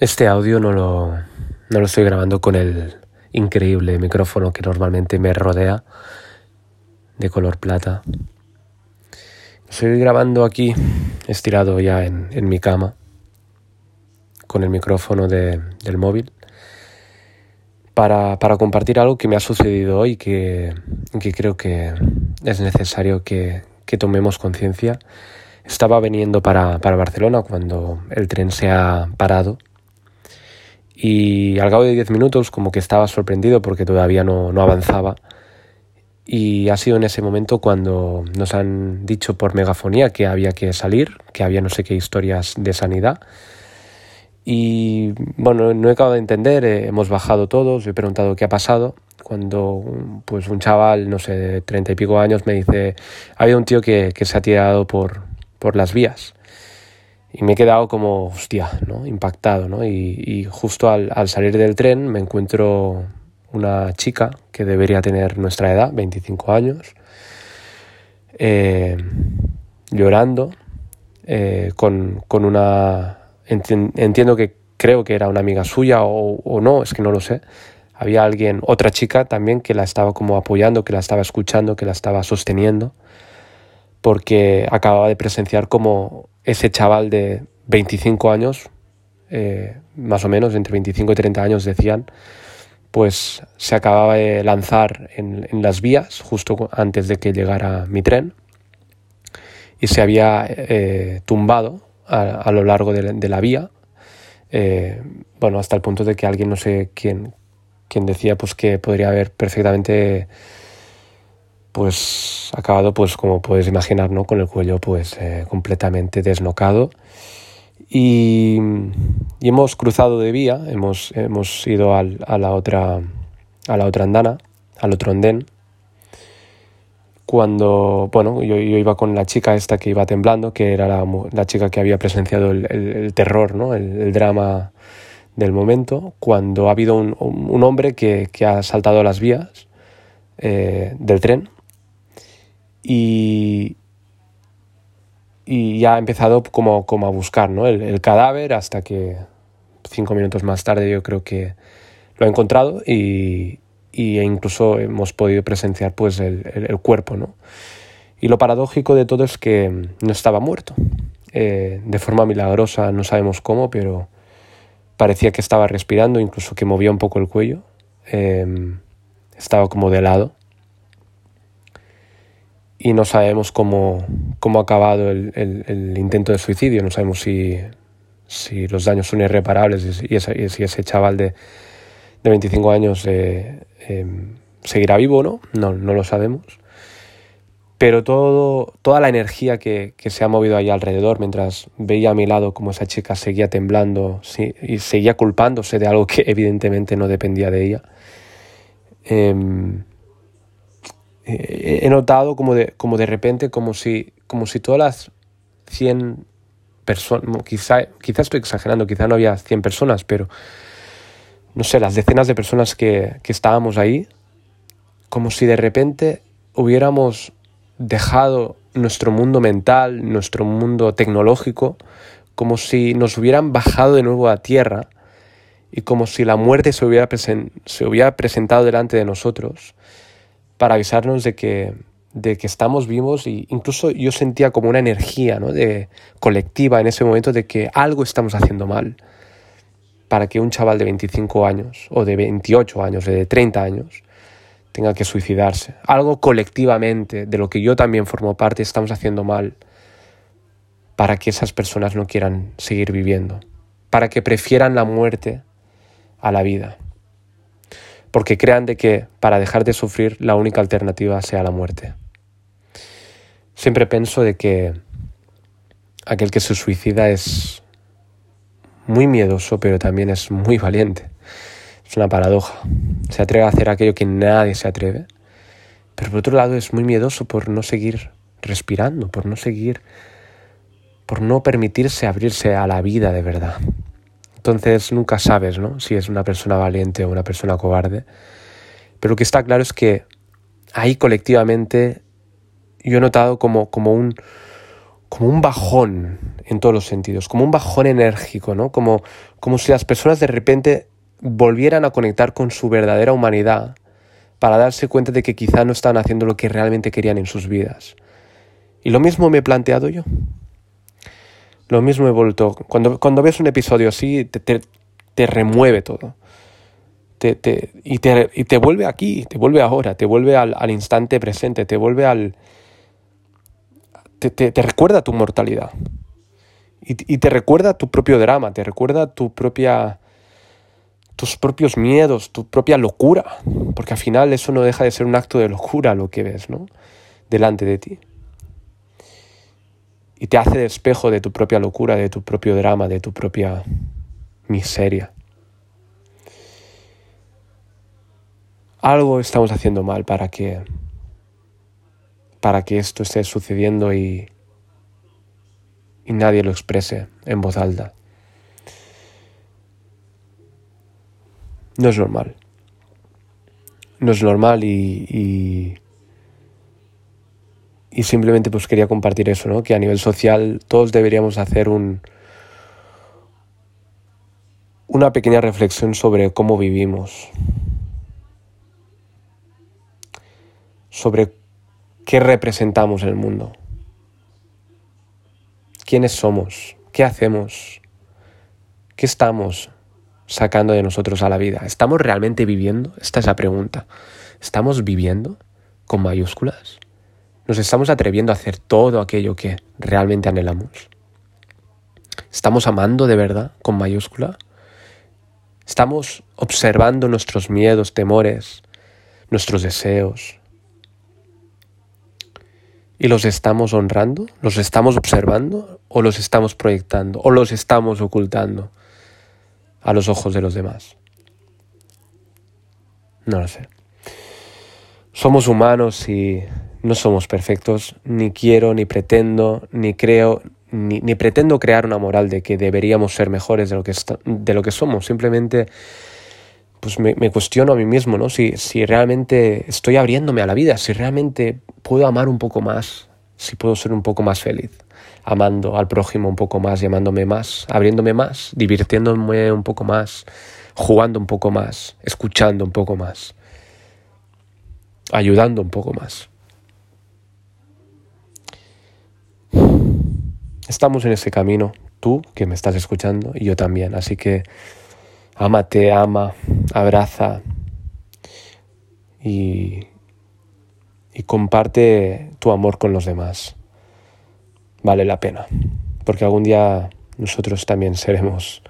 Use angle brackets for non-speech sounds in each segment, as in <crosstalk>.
Este audio no lo, no lo estoy grabando con el increíble micrófono que normalmente me rodea de color plata. Estoy grabando aquí, estirado ya en, en mi cama, con el micrófono de, del móvil, para, para, compartir algo que me ha sucedido hoy que, que creo que es necesario que, que tomemos conciencia. Estaba viniendo para, para Barcelona cuando el tren se ha parado y al cabo de 10 minutos como que estaba sorprendido porque todavía no, no, avanzaba. Y ha sido en ese momento cuando nos han dicho por megafonía que había que salir, que había no sé qué historias de sanidad. Y bueno, no he acabado de entender, eh, hemos bajado todos, he preguntado qué ha pasado cuando pues un chaval, no sé, de treinta y pico años me dice, ha habido un tío que, que se ha tirado por, por las vías y me he quedado como, hostia, ¿no? impactado. ¿no? Y, justo al, al, salir del tren me encuentro una chica que debería tener nuestra edad, 25 años, eh, llorando, eh, con, con, una... Entiendo que creo que era una amiga suya o, o no, es que no lo sé. Había alguien, otra chica también que la estaba como apoyando, que la estaba escuchando, que la estaba sosteniendo, porque acababa de presenciar como ese chaval de 25 años, eh, más o menos, entre 25 y 30 años decían, pues se acababa de lanzar en, las vías justo antes de que llegara mi tren y se había eh, tumbado a, lo largo de la, vía, eh, bueno, hasta el punto de que alguien, no sé quién, quién decía, pues que podría haber perfectamente pues acabado pues como puedes imaginar no con el cuello pues eh, completamente desnocado. Y, y, hemos cruzado de vía hemos, hemos ido al, a la otra a la otra andana al otro andén. Cuando bueno yo, yo, iba con la chica esta que iba temblando que era la, la chica que había presenciado el, el, el terror no el, el, drama del momento. Cuando ha habido un, un, hombre que, que, ha saltado las vías eh, del tren y, y ya ha empezado como, como a buscar ¿no? el, el, cadáver hasta que cinco minutos más tarde yo creo que lo ha encontrado y, y incluso hemos podido presenciar pues el, el, cuerpo. ¿no? Y lo paradójico de todo es que no estaba muerto. Eh, de forma milagrosa, no sabemos cómo, pero parecía que estaba respirando, incluso que movía un poco el cuello. Eh, estaba como de lado y no sabemos cómo, cómo ha acabado el, el, el, intento de suicidio, no sabemos si, si los daños son irreparables y, y si ese chaval de, de 25 años eh, eh, seguirá vivo o no, no, no lo sabemos. Pero todo, toda la energía que, que, se ha movido ahí alrededor, mientras veía a mi lado como esa chica seguía temblando sí, y seguía culpándose de algo que evidentemente no dependía de ella, eh, he notado como de, como de repente, como si, como si todas las 100 personas, quizá, quizá estoy exagerando, quizá no había 100 personas, pero no sé, las decenas de personas que, que estábamos ahí, como si de repente hubiéramos dejado nuestro mundo mental, nuestro mundo tecnológico, como si nos hubieran bajado de nuevo a tierra y como si la muerte se hubiera, se hubiera presentado delante de nosotros para avisarnos de que, de que estamos vivos y incluso yo sentía como una energía ¿no? de, colectiva en ese momento de que algo estamos haciendo mal para que un chaval de 25 años o de 28 años o de 30 años tenga que suicidarse. Algo colectivamente de lo que yo también formo parte estamos haciendo mal para que esas personas no quieran seguir viviendo, para que prefieran la muerte a la vida porque crean de que para dejar de sufrir la única alternativa sea la muerte. Siempre pienso de que aquel que se suicida es muy miedoso, pero también es muy valiente. Es una paradoja. Se atreve a hacer aquello que nadie se atreve, pero por otro lado es muy miedoso por no seguir respirando, por no seguir, por no permitirse abrirse a la vida de verdad. Entonces nunca sabes ¿no? si es una persona valiente o una persona cobarde. Pero lo que está claro es que ahí colectivamente yo he notado como, como un, como un bajón en todos los sentidos, como un bajón enérgico, ¿no? Como, como si las personas de repente volvieran a conectar con su verdadera humanidad para darse cuenta de que quizá no están haciendo lo que realmente querían en sus vidas. Y lo mismo me he planteado yo. Lo mismo he vuelto. Cuando, cuando ves un episodio así, te, te, remueve todo. Te, te, y, te, y, te, vuelve aquí, te vuelve ahora, te vuelve al, al instante presente, te vuelve al. Te, recuerda tu mortalidad. Y, y, te recuerda tu propio drama, te recuerda tu propia. tus propios miedos, tu propia locura. Porque al final eso no deja de ser un acto de locura lo que ves, ¿no? Delante de ti y te hace de espejo de tu propia locura, de tu propio drama, de tu propia miseria. Algo estamos haciendo mal para que para que esto esté sucediendo y, y nadie lo exprese en voz alta. No es normal. No es normal y simplemente pues quería compartir eso, ¿no? Que a nivel social todos deberíamos hacer un una pequeña reflexión sobre cómo vivimos, sobre qué representamos en el mundo, quiénes somos, qué hacemos, qué estamos sacando de nosotros a la vida. ¿Estamos realmente viviendo? Esta es la pregunta. ¿Estamos viviendo con mayúsculas? Nos estamos atreviendo a hacer todo aquello que realmente anhelamos. ¿Estamos amando de verdad con mayúscula? ¿Estamos observando nuestros miedos, temores, nuestros deseos? ¿Y los estamos honrando? ¿Los estamos observando? ¿O los estamos proyectando? ¿O los estamos ocultando a los ojos de los demás? No lo sé. Somos humanos y no somos perfectos, ni quiero, ni pretendo, ni creo, ni, pretendo crear una moral de que deberíamos ser mejores de lo que, de lo que somos. Simplemente pues me, cuestiono a mí mismo, ¿no? Si, si realmente estoy abriéndome a la vida, si realmente puedo amar un poco más, si puedo ser un poco más feliz, amando al prójimo un poco más, llamándome más, abriéndome más, divirtiéndome un poco más, jugando un poco más, escuchando un poco más, ayudando un poco más. Estamos en ese camino, tú que me estás escuchando y yo también. Así que ámate, ama, abraza y, y comparte tu amor con los demás. Vale la pena, porque algún día nosotros también seremos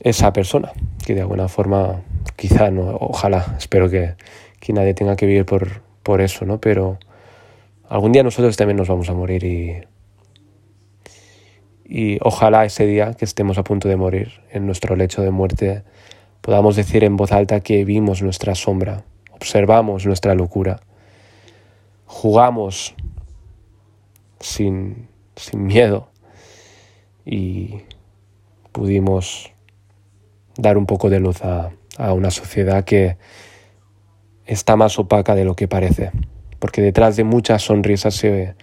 esa persona que de alguna forma, quizá, no, ojalá, espero que, que nadie tenga que vivir por, por eso, ¿no? Pero algún día nosotros también nos vamos a morir y, y ojalá ese día que estemos a punto de morir en nuestro lecho de muerte podamos decir en voz alta que vimos nuestra sombra, observamos nuestra locura, jugamos sin, sin miedo y pudimos dar un poco de luz a, a una sociedad que está más opaca de lo que parece porque detrás de muchas sonrisas se,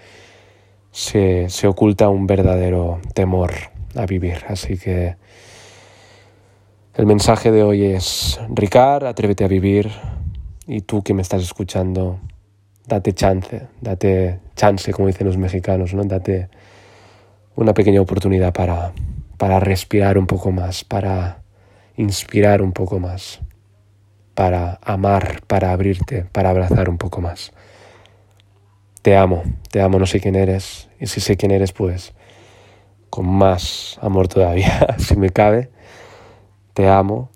se, oculta un verdadero temor a vivir. Así que el mensaje de hoy es, Ricard, atrévete a vivir y tú que me estás escuchando, date chance, date chance, como dicen los mexicanos, ¿no? date una pequeña oportunidad para, para respirar un poco más, para inspirar un poco más, para amar, para abrirte, para abrazar un poco más te amo, te amo, no sé quién eres, y si sé quién eres, pues con más amor todavía, <laughs> si me cabe, te amo,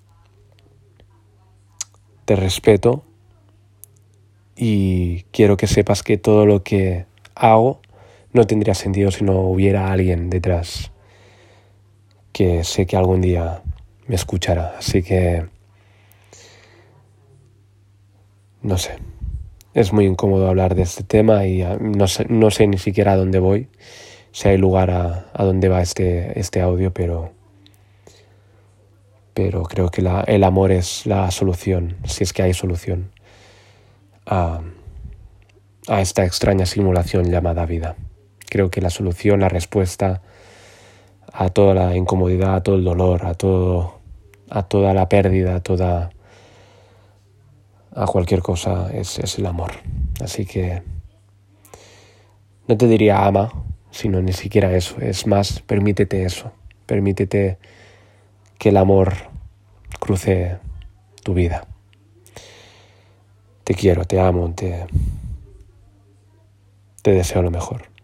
te respeto y quiero que sepas que todo lo que hago no tendría sentido si no hubiera alguien detrás que sé que algún día me escuchará. Así que, no sé, es muy incómodo hablar de este tema y ah, no sé, ni siquiera a dónde voy, si hay lugar a, dónde va este, este audio, pero, pero creo que el amor es la solución, si es que hay solución, a, a esta extraña simulación llamada vida. Creo que la solución, la respuesta a toda la incomodidad, a todo el dolor, a todo a toda la pérdida, a toda a cualquier cosa es, es el amor. Así que no te diría ama, sino ni siquiera eso. Es más, permítete eso. Permítete que el amor cruce tu vida. Te quiero, te amo, te, te deseo lo mejor.